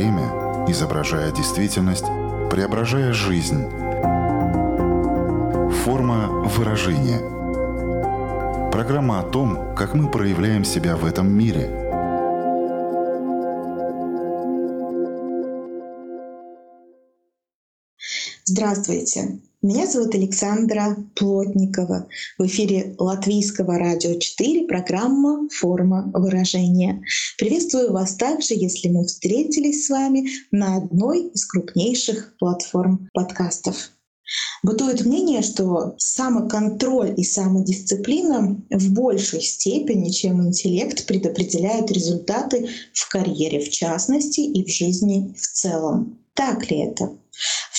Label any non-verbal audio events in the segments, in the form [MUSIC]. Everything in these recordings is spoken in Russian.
время, изображая действительность, преображая жизнь. Форма выражения. Программа о том, как мы проявляем себя в этом мире. Здравствуйте! Меня зовут Александра Плотникова. В эфире Латвийского радио 4 программа «Форма выражения». Приветствую вас также, если мы встретились с вами на одной из крупнейших платформ подкастов. Бытует мнение, что самоконтроль и самодисциплина в большей степени, чем интеллект, предопределяют результаты в карьере в частности и в жизни в целом. Так ли это?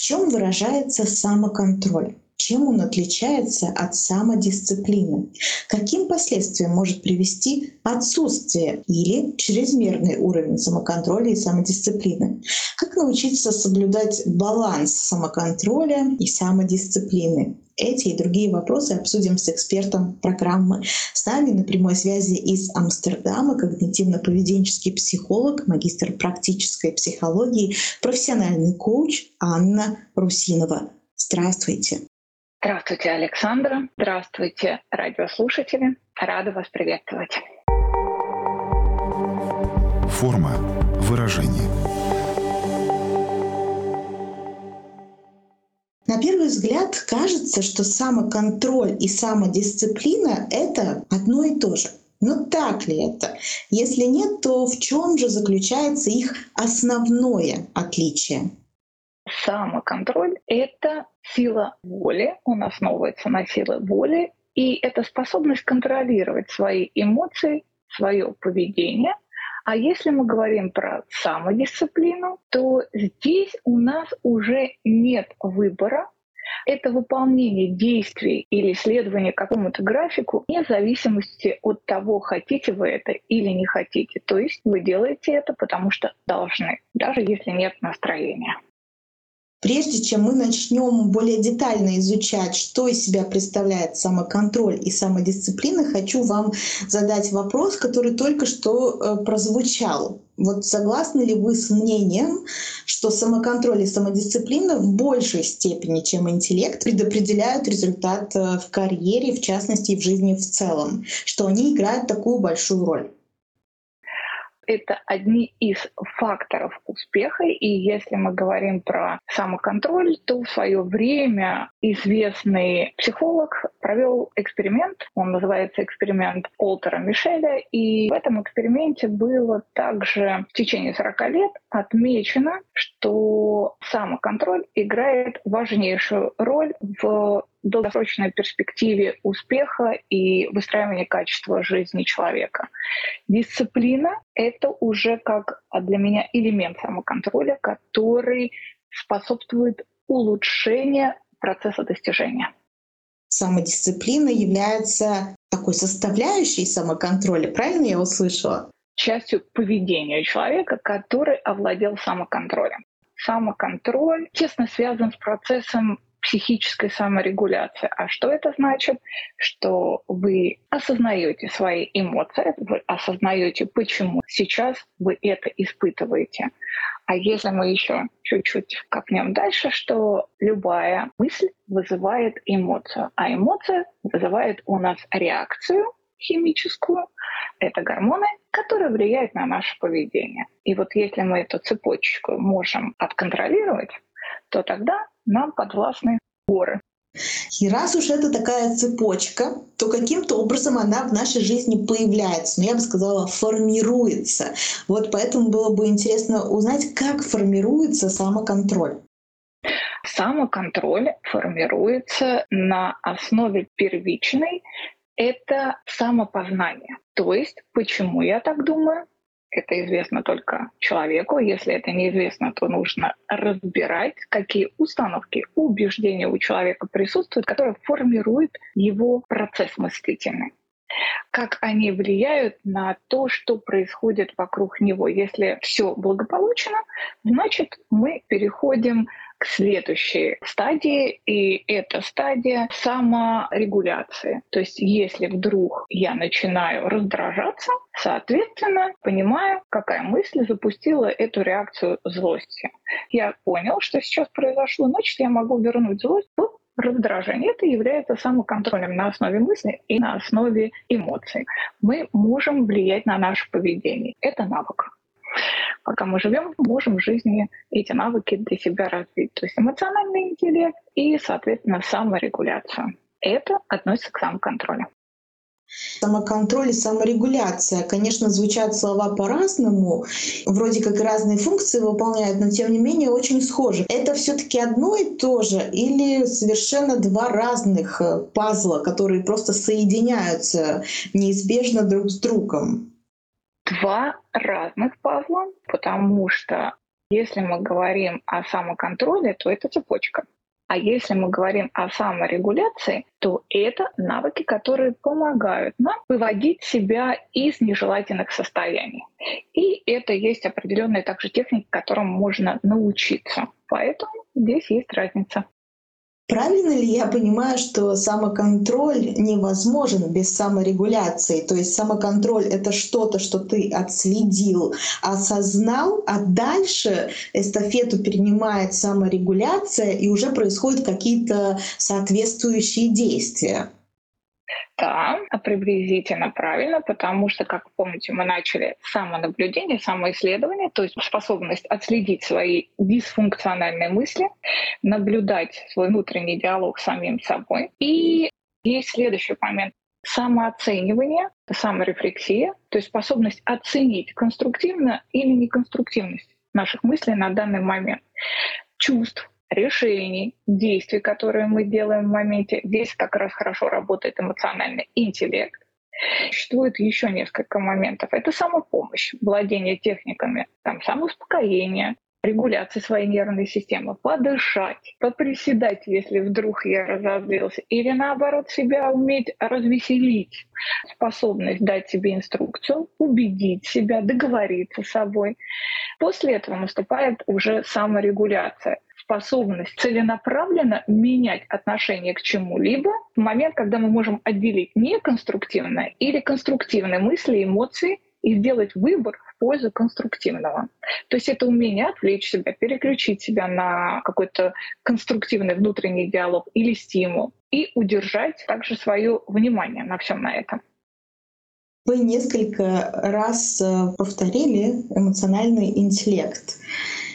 В чем выражается самоконтроль? Чем он отличается от самодисциплины? Каким последствиям может привести отсутствие или чрезмерный уровень самоконтроля и самодисциплины? Как научиться соблюдать баланс самоконтроля и самодисциплины? Эти и другие вопросы обсудим с экспертом программы. С нами на прямой связи из Амстердама когнитивно-поведенческий психолог, магистр практической психологии, профессиональный коуч Анна Русинова. Здравствуйте. Здравствуйте, Александра. Здравствуйте, радиослушатели. Рада вас приветствовать. Форма выражения. На первый взгляд кажется, что самоконтроль и самодисциплина — это одно и то же. Но так ли это? Если нет, то в чем же заключается их основное отличие? Самоконтроль — это сила воли, он основывается на силе воли, и это способность контролировать свои эмоции, свое поведение. А если мы говорим про самодисциплину, то здесь у нас уже нет выбора, это выполнение действий или следование какому-то графику вне зависимости от того, хотите вы это или не хотите. То есть вы делаете это, потому что должны, даже если нет настроения. Прежде чем мы начнем более детально изучать, что из себя представляет самоконтроль и самодисциплина, хочу вам задать вопрос, который только что э, прозвучал. Вот согласны ли вы с мнением, что самоконтроль и самодисциплина в большей степени, чем интеллект, предопределяют результат э, в карьере, в частности, и в жизни в целом, что они играют такую большую роль? Это одни из факторов успеха. И если мы говорим про самоконтроль, то в свое время известный психолог провел эксперимент. Он называется эксперимент Олтера Мишеля. И в этом эксперименте было также в течение 40 лет отмечено, что самоконтроль играет важнейшую роль в долгосрочной перспективе успеха и выстраивания качества жизни человека. Дисциплина — это уже как для меня элемент самоконтроля, который способствует улучшению процесса достижения. Самодисциплина является такой составляющей самоконтроля, правильно я услышала? Частью поведения человека, который овладел самоконтролем. Самоконтроль тесно связан с процессом психической саморегуляции. А что это значит? Что вы осознаете свои эмоции, вы осознаете, почему сейчас вы это испытываете. А если мы еще чуть-чуть копнем дальше, что любая мысль вызывает эмоцию, а эмоция вызывает у нас реакцию химическую, это гормоны, которые влияют на наше поведение. И вот если мы эту цепочку можем отконтролировать, то тогда нам подвластны горы. И раз уж это такая цепочка, то каким-то образом она в нашей жизни появляется. Ну, я бы сказала, формируется. Вот поэтому было бы интересно узнать, как формируется самоконтроль. Самоконтроль формируется на основе первичной это самопознание. То есть, почему я так думаю, это известно только человеку. Если это неизвестно, то нужно разбирать, какие установки, убеждения у человека присутствуют, которые формируют его процесс мыслительный как они влияют на то, что происходит вокруг него. Если все благополучно, значит мы переходим к следующей стадии, и это стадия саморегуляции. То есть если вдруг я начинаю раздражаться, соответственно, понимаю, какая мысль запустила эту реакцию злости. Я понял, что сейчас произошло, значит, я могу вернуть злость в раздражение. Это является самоконтролем на основе мысли и на основе эмоций. Мы можем влиять на наше поведение. Это навык пока мы живем, можем в жизни эти навыки для себя развить. То есть эмоциональный интеллект и, соответственно, саморегуляция. Это относится к самоконтролю. Самоконтроль и саморегуляция. Конечно, звучат слова по-разному, вроде как разные функции выполняют, но тем не менее очень схожи. Это все-таки одно и то же или совершенно два разных э, пазла, которые просто соединяются неизбежно друг с другом? Два разных пазла, потому что если мы говорим о самоконтроле, то это цепочка. А если мы говорим о саморегуляции, то это навыки, которые помогают нам выводить себя из нежелательных состояний. И это есть определенные также техники, которым можно научиться. Поэтому здесь есть разница. Правильно ли я понимаю, что самоконтроль невозможен без саморегуляции? То есть самоконтроль — это что-то, что ты отследил, осознал, а дальше эстафету перенимает саморегуляция, и уже происходят какие-то соответствующие действия. Да, приблизительно правильно, потому что, как помните, мы начали с самонаблюдения, самоисследования, то есть способность отследить свои дисфункциональные мысли, наблюдать свой внутренний диалог с самим собой. И есть следующий момент самооценивание, саморефлексия, то есть способность оценить конструктивно или неконструктивность наших мыслей на данный момент, чувств, решений, действий, которые мы делаем в моменте. Здесь как раз хорошо работает эмоциональный интеллект. Существует еще несколько моментов. Это самопомощь, владение техниками, там, самоуспокоение, регуляции своей нервной системы, подышать, поприседать, если вдруг я разозлился, или наоборот себя уметь развеселить, способность дать себе инструкцию, убедить себя, договориться с собой. После этого наступает уже саморегуляция способность целенаправленно менять отношение к чему-либо в момент, когда мы можем отделить неконструктивное или конструктивные мысли, эмоции и сделать выбор в пользу конструктивного. То есть это умение отвлечь себя, переключить себя на какой-то конструктивный внутренний диалог или стимул и удержать также свое внимание на всем на этом. Вы несколько раз э, повторили эмоциональный интеллект.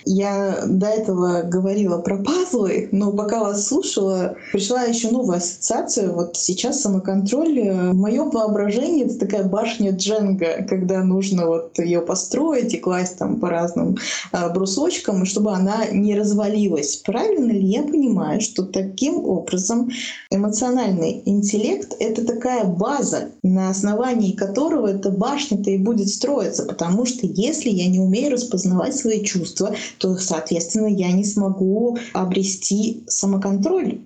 Я до этого говорила про пазлы, но пока вас слушала, пришла еще новая ассоциация. Вот сейчас самоконтроль э, в моем воображении это такая башня Дженга, когда нужно вот ее построить и класть там по разным э, брусочкам, чтобы она не развалилась. Правильно ли я понимаю, что таким образом эмоциональный интеллект — это такая база, на основании которого эта башня-то и будет строиться? Потому что если я не умею распознавать свои чувства, то, соответственно, я не смогу обрести самоконтроль.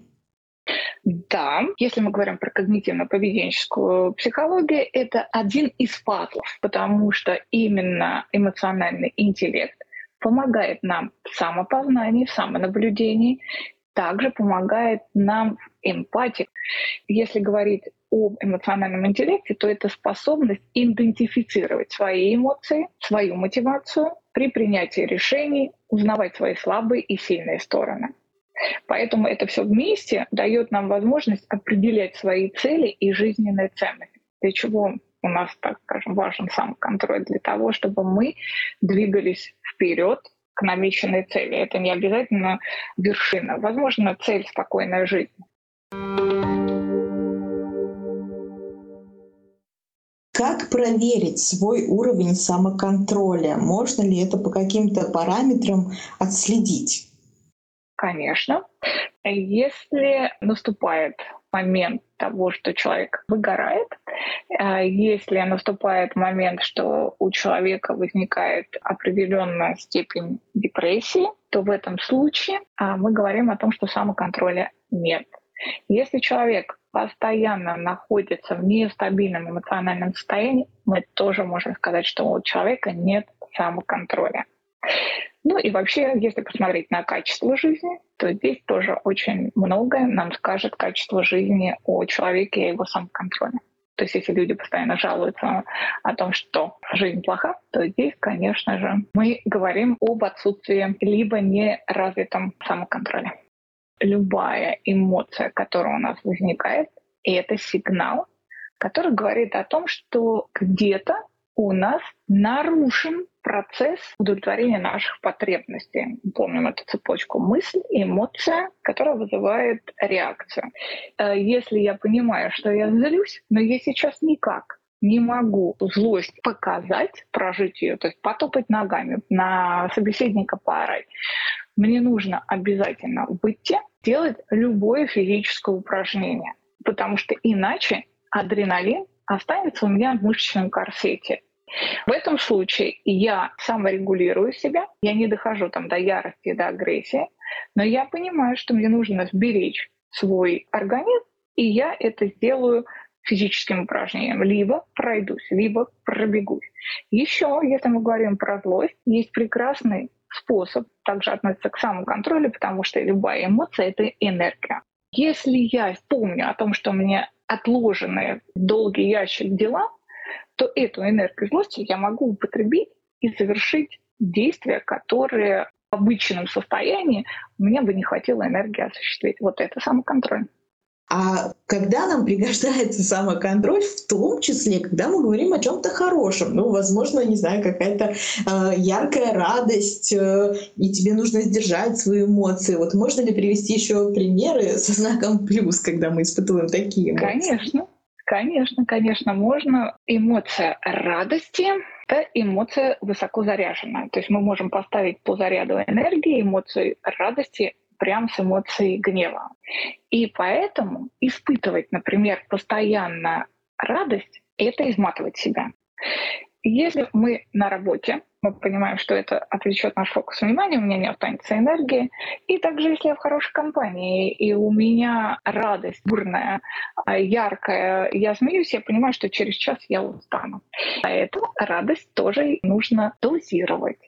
Да, если мы говорим про когнитивно-поведенческую психологию, это один из пазлов, потому что именно эмоциональный интеллект помогает нам в самопознании, в самонаблюдении, также помогает нам в эмпатии. Если говорить об эмоциональном интеллекте, то это способность идентифицировать свои эмоции, свою мотивацию при принятии решений, узнавать свои слабые и сильные стороны. Поэтому это все вместе дает нам возможность определять свои цели и жизненные ценности. Для чего у нас, так скажем, важен сам контроль для того, чтобы мы двигались вперед к намеченной цели. Это не обязательно вершина. Возможно, цель спокойная жизнь. Как проверить свой уровень самоконтроля? Можно ли это по каким-то параметрам отследить? Конечно. Если наступает момент того, что человек выгорает, э, если наступает момент, что у человека возникает определенная степень депрессии, то в этом случае а, мы говорим о том, что самоконтроля нет. Если человек постоянно находится в нестабильном эмоциональном состоянии, мы тоже можем сказать, что у человека нет самоконтроля. Ну и вообще, если посмотреть на качество жизни, то здесь тоже очень многое нам скажет качество жизни о человеке и его самоконтроле. То есть если люди постоянно жалуются о том, что жизнь плоха, то здесь, конечно же, мы говорим об отсутствии либо неразвитом самоконтроле. Любая эмоция, которая у нас возникает, это сигнал, который говорит о том, что где-то у нас нарушен процесс удовлетворения наших потребностей. Помним эту цепочку мысль, эмоция, которая вызывает реакцию. Э, если я понимаю, что я злюсь, но я сейчас никак не могу злость показать, прожить ее, то есть потопать ногами на собеседника парой, мне нужно обязательно выйти, делать любое физическое упражнение, потому что иначе адреналин останется у меня в мышечном корсете. В этом случае я саморегулирую себя, я не дохожу там до ярости, до агрессии, но я понимаю, что мне нужно сберечь свой организм, и я это сделаю физическим упражнением. Либо пройдусь, либо пробегусь. Еще, если мы говорим про злость, есть прекрасный способ также относиться к самоконтролю, потому что любая эмоция — это энергия. Если я помню о том, что мне отложенные долгий ящик дела, то эту энергию злости я могу употребить и совершить действия, которые в обычном состоянии у меня бы не хватило энергии осуществить. Вот это самоконтроль. А когда нам [LAUGHS] пригождается самоконтроль, в том числе, когда мы говорим о чем-то хорошем, ну, возможно, не знаю, какая-то э, яркая радость, э, и тебе нужно сдержать свои эмоции. Вот можно ли привести еще примеры со знаком плюс, когда мы испытываем такие эмоции? Конечно. Конечно, конечно, можно. Эмоция радости — это эмоция высоко заряженная. То есть мы можем поставить по заряду энергии эмоцию радости прям с эмоцией гнева. И поэтому испытывать, например, постоянно радость — это изматывать себя. Если мы на работе, мы понимаем, что это отвлечет наш фокус внимания, у меня не останется энергии. И также, если я в хорошей компании, и у меня радость бурная, а, яркая, я смеюсь, я понимаю, что через час я устану. Поэтому радость тоже нужно дозировать.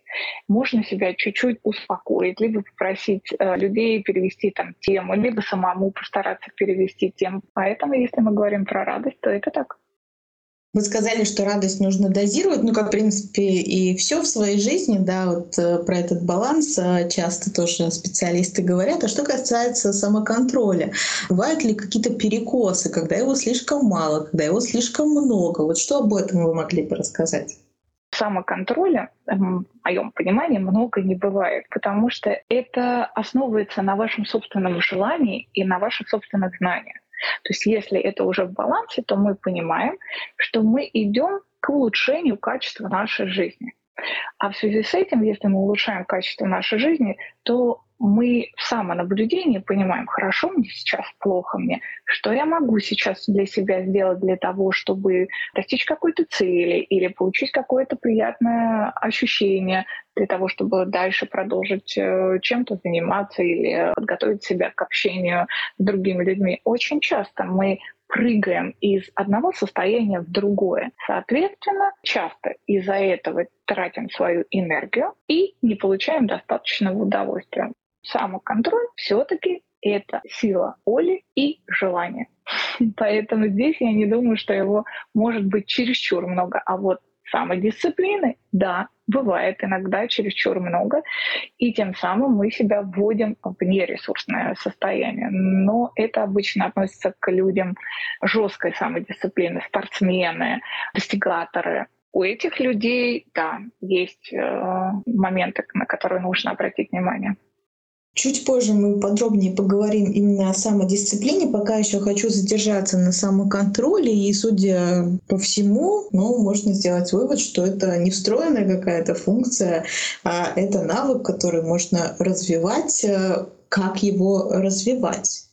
Можно себя чуть-чуть успокоить, либо попросить э, людей перевести там тему, либо самому постараться перевести тему. Поэтому, если мы говорим про радость, то это так. Вы сказали, что радость нужно дозировать, ну, как, в принципе, и все в своей жизни, да, вот э, про этот баланс э, часто тоже специалисты говорят. А что касается самоконтроля, бывают ли какие-то перекосы, когда его слишком мало, когда его слишком много? Вот что об этом вы могли бы рассказать? самоконтроля, в моем понимании, много не бывает, потому что это основывается на вашем собственном желании и на ваших собственных знаниях. То есть если это уже в балансе, то мы понимаем, что мы идем к улучшению качества нашей жизни. А в связи с этим, если мы улучшаем качество нашей жизни, то мы в самонаблюдении понимаем, хорошо мне сейчас, плохо мне, что я могу сейчас для себя сделать для того, чтобы достичь какой-то цели или получить какое-то приятное ощущение для того, чтобы дальше продолжить э, чем-то заниматься или подготовить себя к общению с другими людьми. Очень часто мы прыгаем из одного состояния в другое. Соответственно, часто из-за этого тратим свою энергию и не получаем достаточного удовольствия самоконтроль все-таки это сила воли и желания. [LAUGHS] Поэтому здесь я не думаю, что его может быть чересчур много. А вот самодисциплины, да, бывает иногда чересчур много, и тем самым мы себя вводим в нересурсное состояние. Но это обычно относится к людям жесткой самодисциплины, спортсмены, достигаторы. У этих людей, да, есть э, моменты, на которые нужно обратить внимание. Чуть позже мы подробнее поговорим именно о самодисциплине. Пока еще хочу задержаться на самоконтроле. И, судя по всему, ну, можно сделать вывод, что это не встроенная какая-то функция, а это навык, который можно развивать. Как его развивать?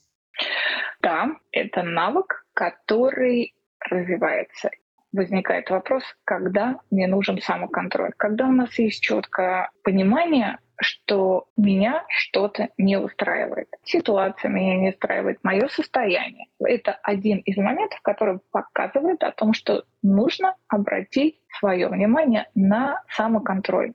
Да, это навык, который развивается возникает вопрос, когда мне нужен самоконтроль. Когда у нас есть четкое понимание, что меня что-то не устраивает. Ситуация меня не устраивает, мое состояние. Это один из моментов, который показывает о том, что нужно обратить свое внимание на самоконтроль.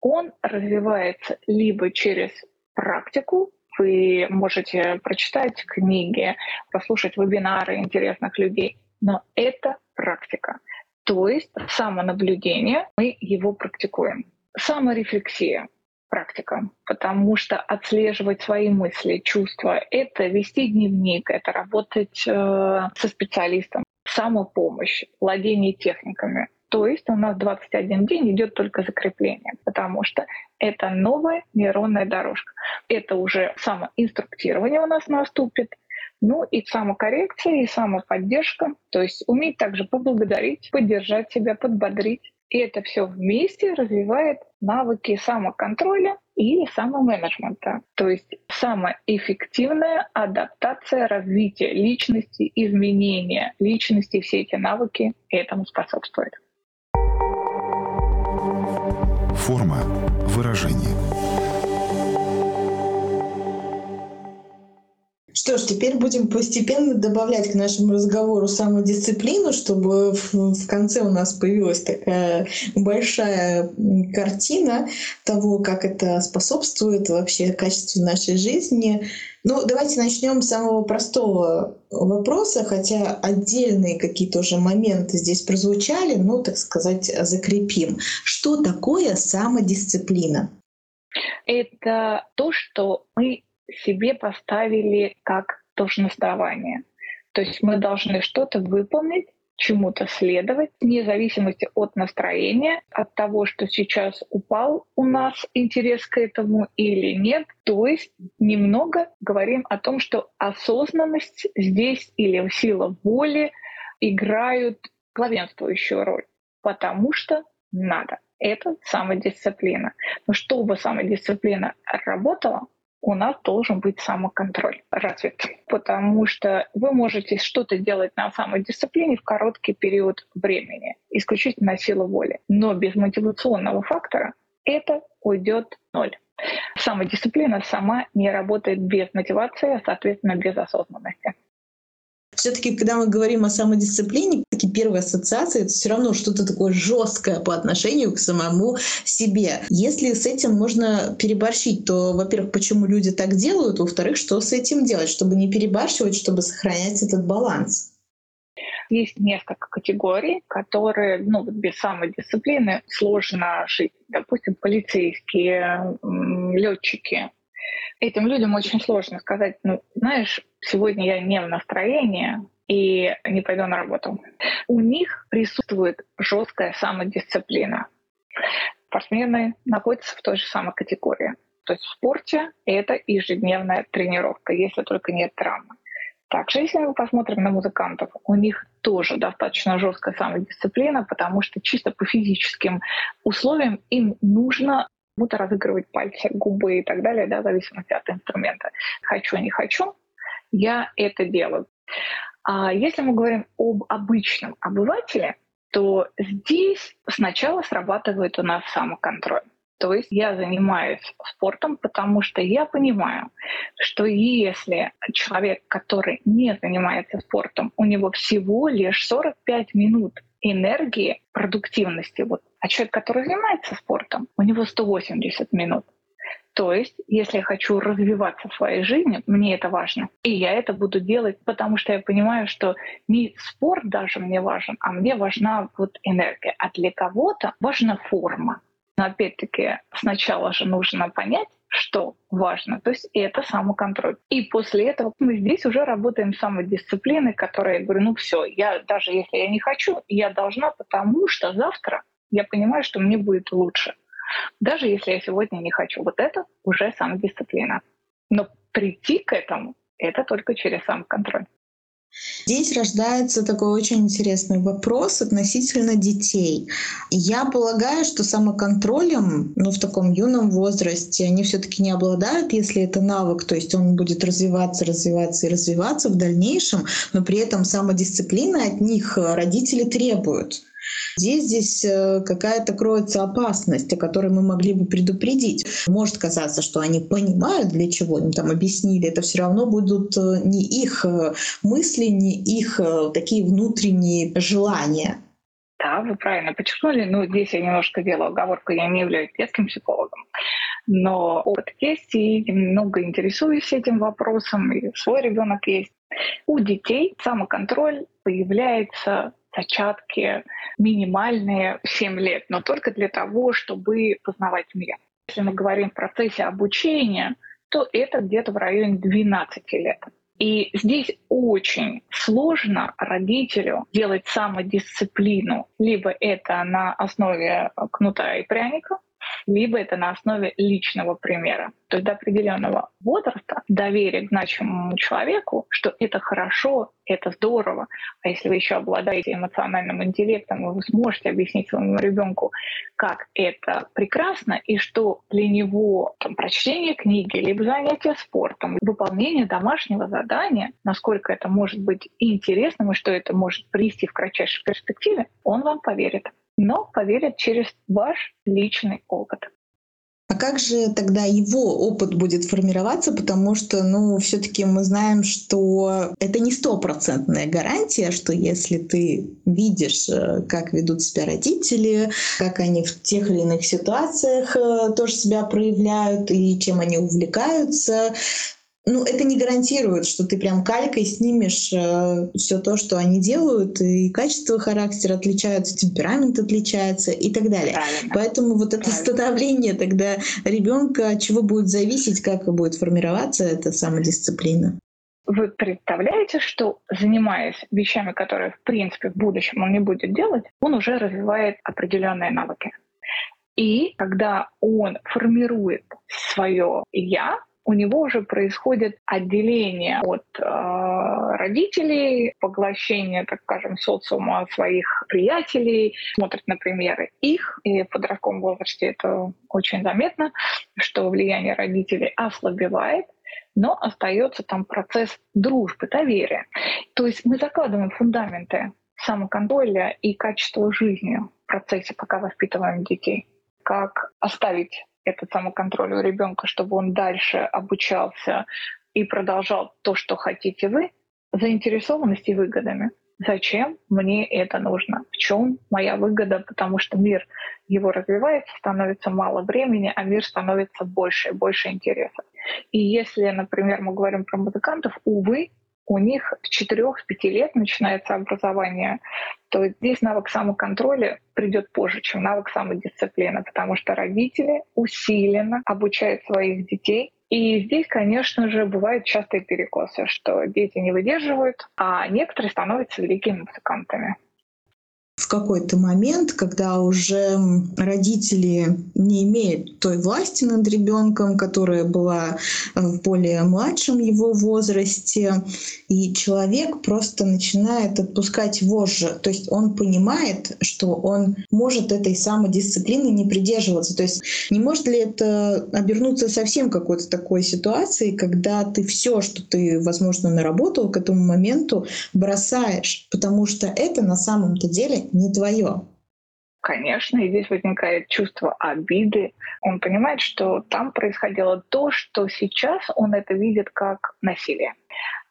он развивается либо через практику, вы можете прочитать книги, послушать вебинары интересных людей, но это практика. То есть самонаблюдение, мы его практикуем. Саморефлексия — практика, потому что отслеживать свои мысли, чувства — это вести дневник, это работать э, со специалистом, самопомощь, владение техниками. То есть у нас 21 день идет только закрепление, потому что это новая нейронная дорожка. Это уже самоинструктирование у нас наступит, ну и самокоррекция, и самоподдержка. То есть уметь также поблагодарить, поддержать себя, подбодрить. И это все вместе развивает навыки самоконтроля и самоменеджмента. То есть самая эффективная адаптация, развитие личности, изменение личности, все эти навыки этому способствуют. Форма выражения. Что ж, теперь будем постепенно добавлять к нашему разговору самодисциплину, чтобы в конце у нас появилась такая большая картина того, как это способствует вообще качеству нашей жизни. Ну, давайте начнем с самого простого вопроса, хотя отдельные какие-то уже моменты здесь прозвучали, но, так сказать, закрепим. Что такое самодисциплина? Это то, что мы себе поставили как должностование. То есть мы должны что-то выполнить, чему-то следовать, вне зависимости от настроения, от того, что сейчас упал у нас интерес к этому или нет. То есть немного говорим о том, что осознанность здесь или сила воли играют главенствующую роль, потому что надо. Это самодисциплина. Но чтобы самодисциплина работала, у нас должен быть самоконтроль развит, потому что вы можете что-то делать на самодисциплине в короткий период времени, исключительно на силу воли. Но без мотивационного фактора это уйдет ноль. Самодисциплина сама не работает без мотивации, а, соответственно, без осознанности. Все-таки, когда мы говорим о самодисциплине, такие первые ассоциации, это все равно что-то такое жесткое по отношению к самому себе. Если с этим можно переборщить, то, во-первых, почему люди так делают, во-вторых, что с этим делать, чтобы не перебарщивать, чтобы сохранять этот баланс. Есть несколько категорий, которые ну, без самодисциплины сложно жить. Допустим, полицейские, летчики, Этим людям очень сложно сказать, ну, знаешь, сегодня я не в настроении и не пойду на работу. У них присутствует жесткая самодисциплина. Спортсмены находятся в той же самой категории. То есть в спорте это ежедневная тренировка, если только нет травмы. Также, если мы посмотрим на музыкантов, у них тоже достаточно жесткая самодисциплина, потому что чисто по физическим условиям им нужно кому-то разыгрывать пальцы, губы и так далее, да, в зависимости от инструмента. Хочу, не хочу, я это делаю. А если мы говорим об обычном обывателе, то здесь сначала срабатывает у нас самоконтроль. То есть я занимаюсь спортом, потому что я понимаю, что если человек, который не занимается спортом, у него всего лишь 45 минут энергии, продуктивности, вот, а человек, который занимается спортом, у него 180 минут. То есть, если я хочу развиваться в своей жизни, мне это важно. И я это буду делать, потому что я понимаю, что не спорт даже мне важен, а мне важна вот энергия. А для кого-то важна форма. Но опять-таки сначала же нужно понять, что важно. То есть это самоконтроль. И после этого мы здесь уже работаем с самодисциплиной, которая, я говорю, ну все, я даже если я не хочу, я должна, потому что завтра я понимаю, что мне будет лучше. Даже если я сегодня не хочу. Вот это уже самодисциплина. Но прийти к этому — это только через самоконтроль. Здесь рождается такой очень интересный вопрос относительно детей. Я полагаю, что самоконтролем, ну, в таком юном возрасте, они все-таки не обладают, если это навык, то есть он будет развиваться, развиваться и развиваться в дальнейшем, но при этом самодисциплина от них родители требуют. Здесь здесь э, какая-то кроется опасность, о которой мы могли бы предупредить. Может казаться, что они понимают, для чего им там объяснили. Это все равно будут э, не их э, мысли, не их такие внутренние желания. Да, вы правильно подчеркнули. Ну, здесь я немножко делаю оговорку, я не являюсь детским психологом. Но опыт есть, и немного интересуюсь этим вопросом, и свой ребенок есть. У детей самоконтроль появляется зачатки минимальные в 7 лет, но только для того, чтобы познавать мир. Если мы говорим в процессе обучения, то это где-то в районе 12 лет. И здесь очень сложно родителю делать самодисциплину. Либо это на основе кнута и пряника, либо это на основе личного примера. То есть до определенного возраста доверие к значимому человеку, что это хорошо, это здорово. А если вы еще обладаете эмоциональным интеллектом, вы сможете объяснить своему ребенку, как это прекрасно, и что для него там, прочтение книги, либо занятие спортом, выполнение домашнего задания, насколько это может быть интересным и что это может привести в кратчайшей перспективе, он вам поверит но поверят через ваш личный опыт. А как же тогда его опыт будет формироваться, потому что, ну, все-таки мы знаем, что это не стопроцентная гарантия, что если ты видишь, э, как ведут себя родители, как они в тех или иных ситуациях э, тоже себя проявляют и чем они увлекаются, ну, это не гарантирует, что ты прям калькой снимешь э, все то, что они делают, и качество характера отличаются, темперамент отличается и так далее. Правильно. Поэтому вот это Правильно. становление тогда ребенка, от чего будет зависеть, как будет формироваться эта самодисциплина. Вы представляете, что занимаясь вещами, которые в принципе в будущем он не будет делать, он уже развивает определенные навыки. И когда он формирует свое я, у него уже происходит отделение от э, родителей, поглощение, так скажем, социума своих приятелей, смотрит на примеры их, и в подростковом возрасте это очень заметно, что влияние родителей ослабевает, но остается там процесс дружбы, доверия. То есть мы закладываем фундаменты самоконтроля и качества жизни в процессе, пока воспитываем детей. Как оставить этот самоконтроль у ребенка, чтобы он дальше обучался и продолжал то, что хотите вы, заинтересованность и выгодами. Зачем мне это нужно? В чем моя выгода? Потому что мир его развивается, становится мало времени, а мир становится больше больше интереса. И если, например, мы говорим про музыкантов, увы, у них с 4-5 лет начинается образование, то здесь навык самоконтроля придет позже, чем навык самодисциплины, потому что родители усиленно обучают своих детей. И здесь, конечно же, бывают частые перекосы, что дети не выдерживают, а некоторые становятся великими музыкантами в какой-то момент, когда уже родители не имеют той власти над ребенком, которая была в более младшем его возрасте, и человек просто начинает отпускать вожжи. То есть он понимает, что он может этой самодисциплины не придерживаться. То есть не может ли это обернуться совсем какой-то такой ситуацией, когда ты все, что ты, возможно, наработал к этому моменту, бросаешь, потому что это на самом-то деле не твое. Конечно, и здесь возникает чувство обиды. Он понимает, что там происходило то, что сейчас он это видит как насилие.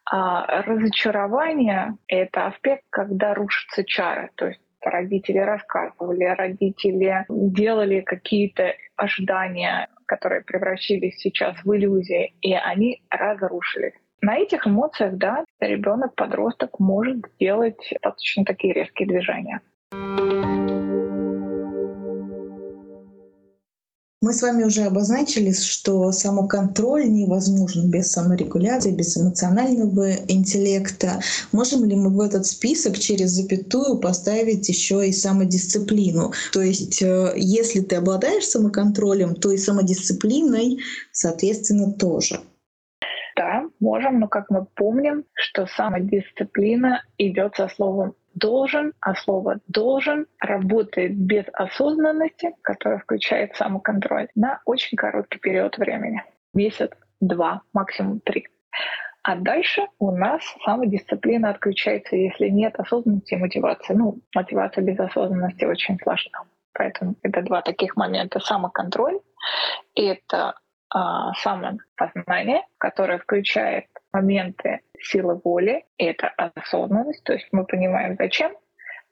А разочарование — это аспект, когда рушатся чары. То есть родители рассказывали, родители делали какие-то ожидания, которые превращились сейчас в иллюзии, и они разрушились. На этих эмоциях, да, ребенок, подросток может делать достаточно такие резкие движения. Мы с вами уже обозначили, что самоконтроль невозможен без саморегуляции, без эмоционального интеллекта. Можем ли мы в этот список через запятую поставить еще и самодисциплину? То есть, э, если ты обладаешь самоконтролем, то и самодисциплиной, соответственно, тоже. Можем, но как мы помним, что самодисциплина идет со словом должен, а слово должен работает без осознанности, которая включает самоконтроль, на очень короткий период времени. Месяц, два, максимум три. А дальше у нас самодисциплина отключается, если нет осознанности и мотивации. Ну, мотивация без осознанности очень сложна. Поэтому это два таких момента. Самоконтроль — это а, самопознание, которое включает моменты силы воли, и это осознанность, то есть мы понимаем, зачем,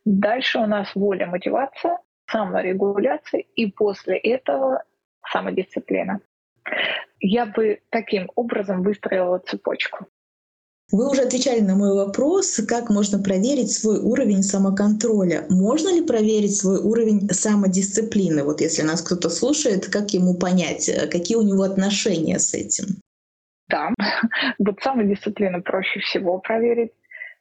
Дальше у нас воля, мотивация, саморегуляция и после этого самодисциплина. Я бы таким образом выстроила цепочку. Вы уже отвечали на мой вопрос, как можно проверить свой уровень самоконтроля. Можно ли проверить свой уровень самодисциплины? Вот если нас кто-то слушает, как ему понять, какие у него отношения с этим? Да, вот самодисциплину проще всего проверить,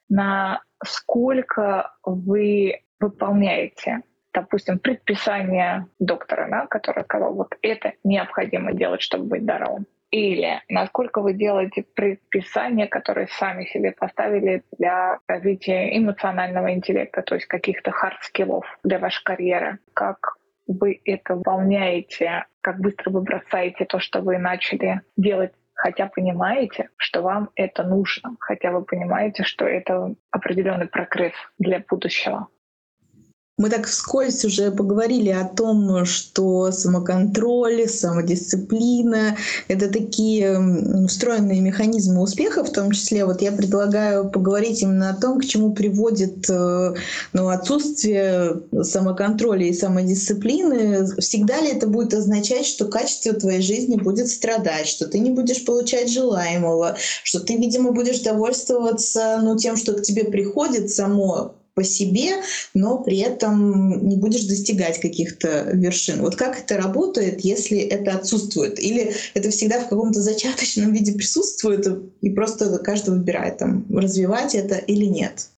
на сколько вы выполняете допустим, предписание доктора, да, который сказал, вот это необходимо делать, чтобы быть здоровым. Или насколько вы делаете предписания, которые сами себе поставили для развития эмоционального интеллекта, то есть каких-то hard skill ов для вашей карьеры. Как вы это выполняете, как быстро вы бросаете то, что вы начали делать хотя понимаете, что вам это нужно, хотя вы понимаете, что это определенный прогресс для будущего. Мы так вскользь уже поговорили о том, что самоконтроль, самодисциплина — это такие встроенные механизмы успеха, в том числе. Вот я предлагаю поговорить именно о том, к чему приводит э, ну, отсутствие самоконтроля и самодисциплины. Всегда ли это будет означать, что качество твоей жизни будет страдать, что ты не будешь получать желаемого, что ты, видимо, будешь довольствоваться ну, тем, что к тебе приходит само по себе, но при этом не будешь достигать каких-то вершин. Вот как это работает, если это отсутствует? Или это всегда в каком-то зачаточном виде присутствует, и просто каждый выбирает, там, развивать это или нет?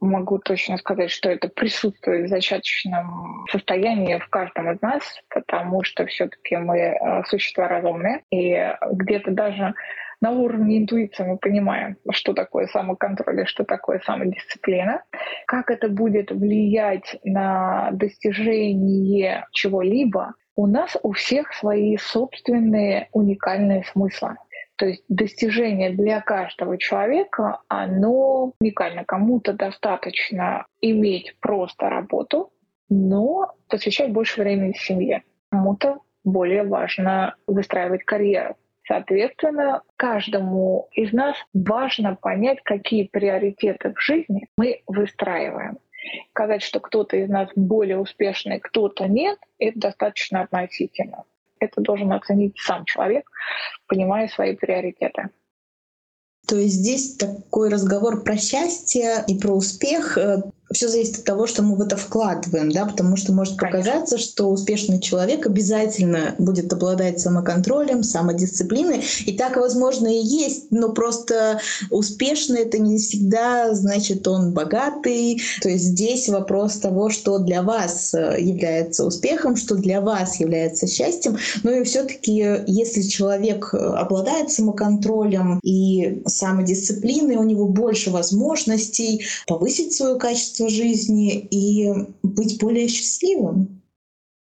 Могу точно сказать, что это присутствует в зачаточном состоянии в каждом из нас, потому что все-таки мы э, существа разумные, и где-то даже на уровне интуиции мы понимаем, что такое самоконтроль и что такое самодисциплина. Как это будет влиять на достижение чего-либо, у нас у всех свои собственные уникальные смыслы. То есть достижение для каждого человека, оно уникально. Кому-то достаточно иметь просто работу, но посвящать больше времени семье. Кому-то более важно выстраивать карьеру. Соответственно, каждому из нас важно понять, какие приоритеты в жизни мы выстраиваем. Сказать, что кто-то из нас более успешный, кто-то нет, это достаточно относительно. Это должен оценить сам человек, понимая свои приоритеты. То есть здесь такой разговор про счастье и про успех все зависит от того, что мы в это вкладываем, да, потому что может показаться, что успешный человек обязательно будет обладать самоконтролем, самодисциплиной, и так, возможно, и есть, но просто успешный это не всегда значит он богатый. То есть здесь вопрос того, что для вас э, является успехом, что для вас является счастьем. Ну и все-таки, если человек обладает самоконтролем и самодисциплиной, у него больше возможностей повысить свое качество качество жизни и быть более счастливым.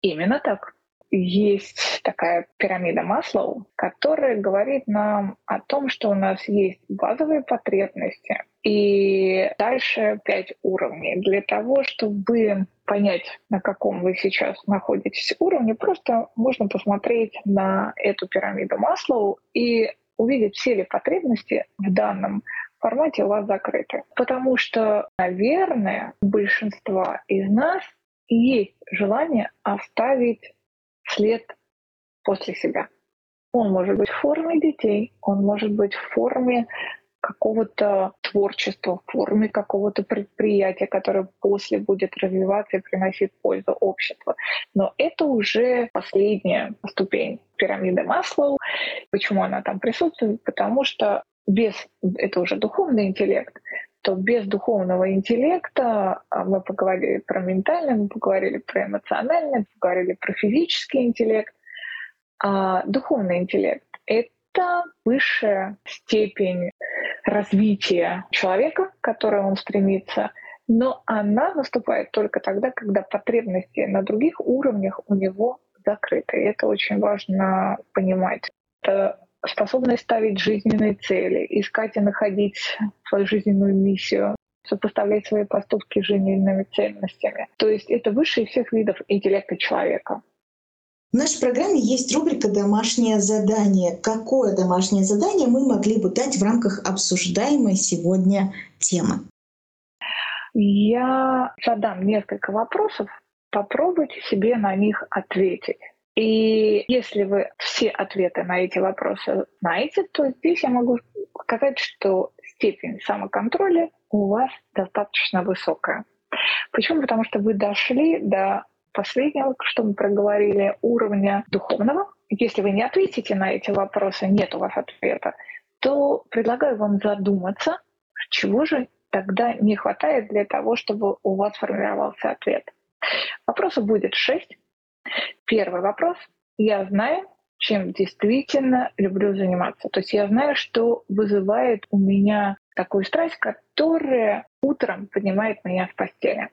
Именно так. Есть такая пирамида Маслоу, которая говорит нам о том, что у нас есть базовые потребности и дальше пять уровней. Для того, чтобы понять, на каком вы сейчас находитесь уровне, просто можно посмотреть на эту пирамиду Маслоу и увидеть все ли потребности в данном формате у вас закрыты. Потому что, наверное, большинства из нас есть желание оставить след после себя. Он может быть в форме детей, он может быть в форме какого-то творчества, в форме какого-то предприятия, которое после будет развиваться и приносить пользу обществу. Но это уже последняя ступень пирамиды Маслоу. Почему она там присутствует? Потому что без, это уже духовный интеллект, то без духовного интеллекта а, мы поговорили про ментальный, мы поговорили про эмоциональный, поговорили про физический интеллект. А духовный интеллект — это высшая степень развития человека, к которой он стремится, но она наступает только тогда, когда потребности на других уровнях у него закрыты. И это очень важно понимать. Это способность ставить жизненные цели, искать и находить свою жизненную миссию, сопоставлять свои поступки с жизненными ценностями. То есть это высший всех видов интеллекта человека. В нашей программе есть рубрика «Домашнее задание». Какое домашнее задание мы могли бы дать в рамках обсуждаемой сегодня темы? Я задам несколько вопросов, попробуйте себе на них ответить. И если вы все ответы на эти вопросы знаете, то здесь я могу сказать, что степень самоконтроля у вас достаточно высокая. Почему? Потому что вы дошли до последнего, что мы проговорили, уровня духовного. Если вы не ответите на эти вопросы, нет у вас ответа, то предлагаю вам задуматься, чего же тогда не хватает для того, чтобы у вас формировался ответ. Вопросов будет шесть. Первый вопрос. Я знаю, чем действительно люблю заниматься. То есть я знаю, что вызывает у меня такую страсть, которая утром поднимает меня с постели.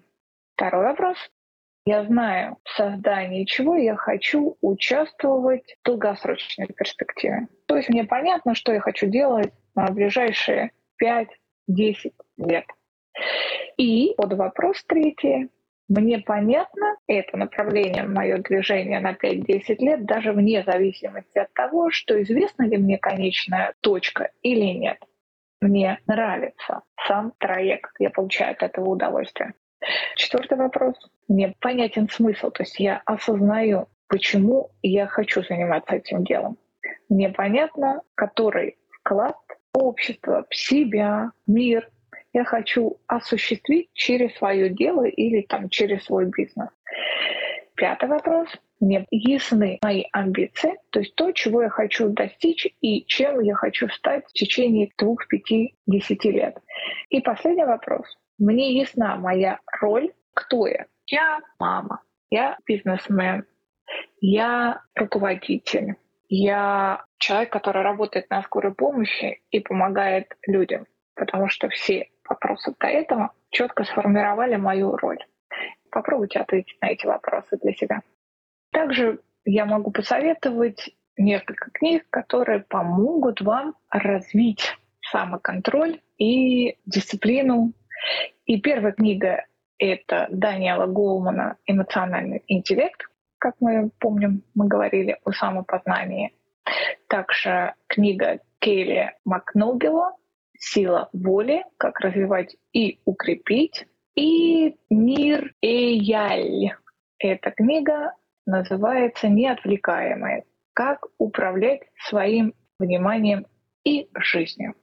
Второй вопрос. Я знаю, в создании чего я хочу участвовать в долгосрочной перспективе. То есть мне понятно, что я хочу делать на ближайшие 5-10 лет. И под вопрос третий. Мне понятно это направление, мое движение на 5-10 лет, даже вне зависимости от того, что известна ли мне конечная точка или нет. Мне нравится сам проект, я получаю от этого удовольствие. Четвертый вопрос. Мне понятен смысл, то есть я осознаю, почему я хочу заниматься этим делом. Мне понятно, который вклад общества, в себя, мир я хочу осуществить через свое дело или там через свой бизнес. Пятый вопрос. Мне ясны мои амбиции, то есть то, чего я хочу достичь и чем я хочу стать в течение двух, пяти, десяти лет. И последний вопрос. Мне ясна моя роль, кто я. Я мама, я бизнесмен, я руководитель, я человек, который работает на скорой помощи и помогает людям, потому что все вопросов до этого четко сформировали мою роль. Попробуйте ответить на эти вопросы для себя. Также я могу посоветовать несколько книг, которые помогут вам развить самоконтроль и дисциплину. И первая книга — это Даниэла Голмана «Эмоциональный интеллект». Как мы помним, мы говорили о самопознании. Также книга Келли Макногела сила воли, как развивать и укрепить. И мир Эяль. Эта книга называется «Неотвлекаемые. Как управлять своим вниманием и жизнью».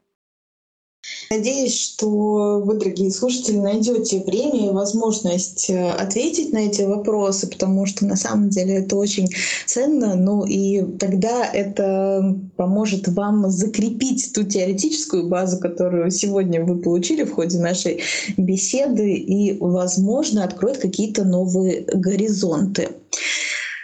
Надеюсь, что вы, дорогие слушатели, найдете время и возможность э, ответить на эти вопросы, потому что на самом деле это очень ценно. Ну и тогда это поможет вам закрепить ту теоретическую базу, которую сегодня вы получили в ходе нашей беседы, и, возможно, откроет какие-то новые горизонты.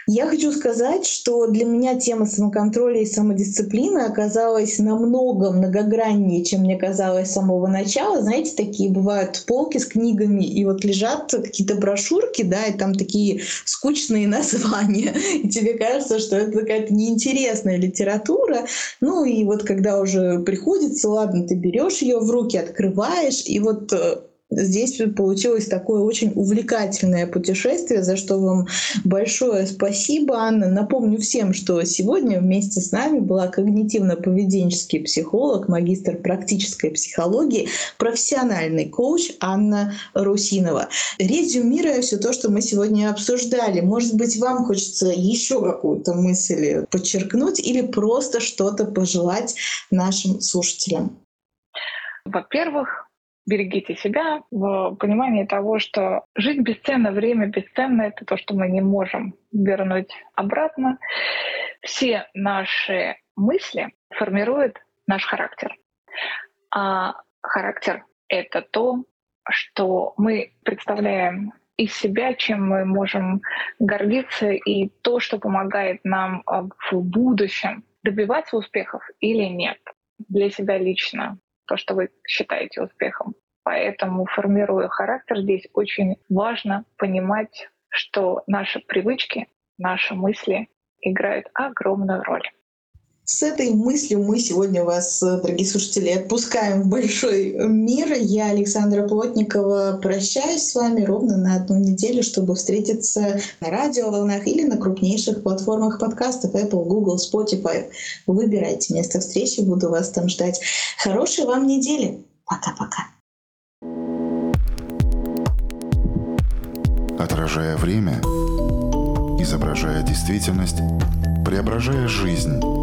Я хочу сказать, что для меня тема самоконтроля и самодисциплины оказалась намного многограннее, чем мне казалось с самого начала. Знаете, такие бывают полки с книгами, и вот лежат какие-то брошюрки, да, и там такие скучные [LAUGHS] названия, и тебе кажется, что это какая-то неинтересная литература. Ну и вот когда уже приходится, ладно, ты берешь ее в руки, открываешь, и вот э, Здесь получилось такое очень увлекательное путешествие, за что вам большое спасибо, Анна. Напомню всем, что сегодня вместе с нами была когнитивно-поведенческий психолог, магистр практической психологии, профессиональный коуч Анна Русинова. Резюмируя все то, что мы сегодня обсуждали, может быть, вам хочется еще какую-то мысль подчеркнуть или просто что-то пожелать нашим слушателям? Во-первых, берегите себя в понимании того, что жизнь бесценна, время бесценно, это то, что мы не можем вернуть обратно. Все наши мысли формируют наш характер. А характер — это то, что мы представляем из себя, чем мы можем гордиться, и то, что помогает нам в будущем добиваться успехов или нет для себя лично то, что вы считаете успехом. Поэтому, формируя характер, здесь очень важно понимать, что наши привычки, наши мысли играют огромную роль. С этой мыслью мы сегодня вас, дорогие слушатели, отпускаем в большой мир. Я, Александра Плотникова, прощаюсь с вами ровно на одну неделю, чтобы встретиться на радиоволнах или на крупнейших платформах подкастов Apple, Google, Spotify. Выбирайте место встречи, буду вас там ждать. Хорошей вам недели. Пока-пока. отражая время, изображая действительность, преображая жизнь.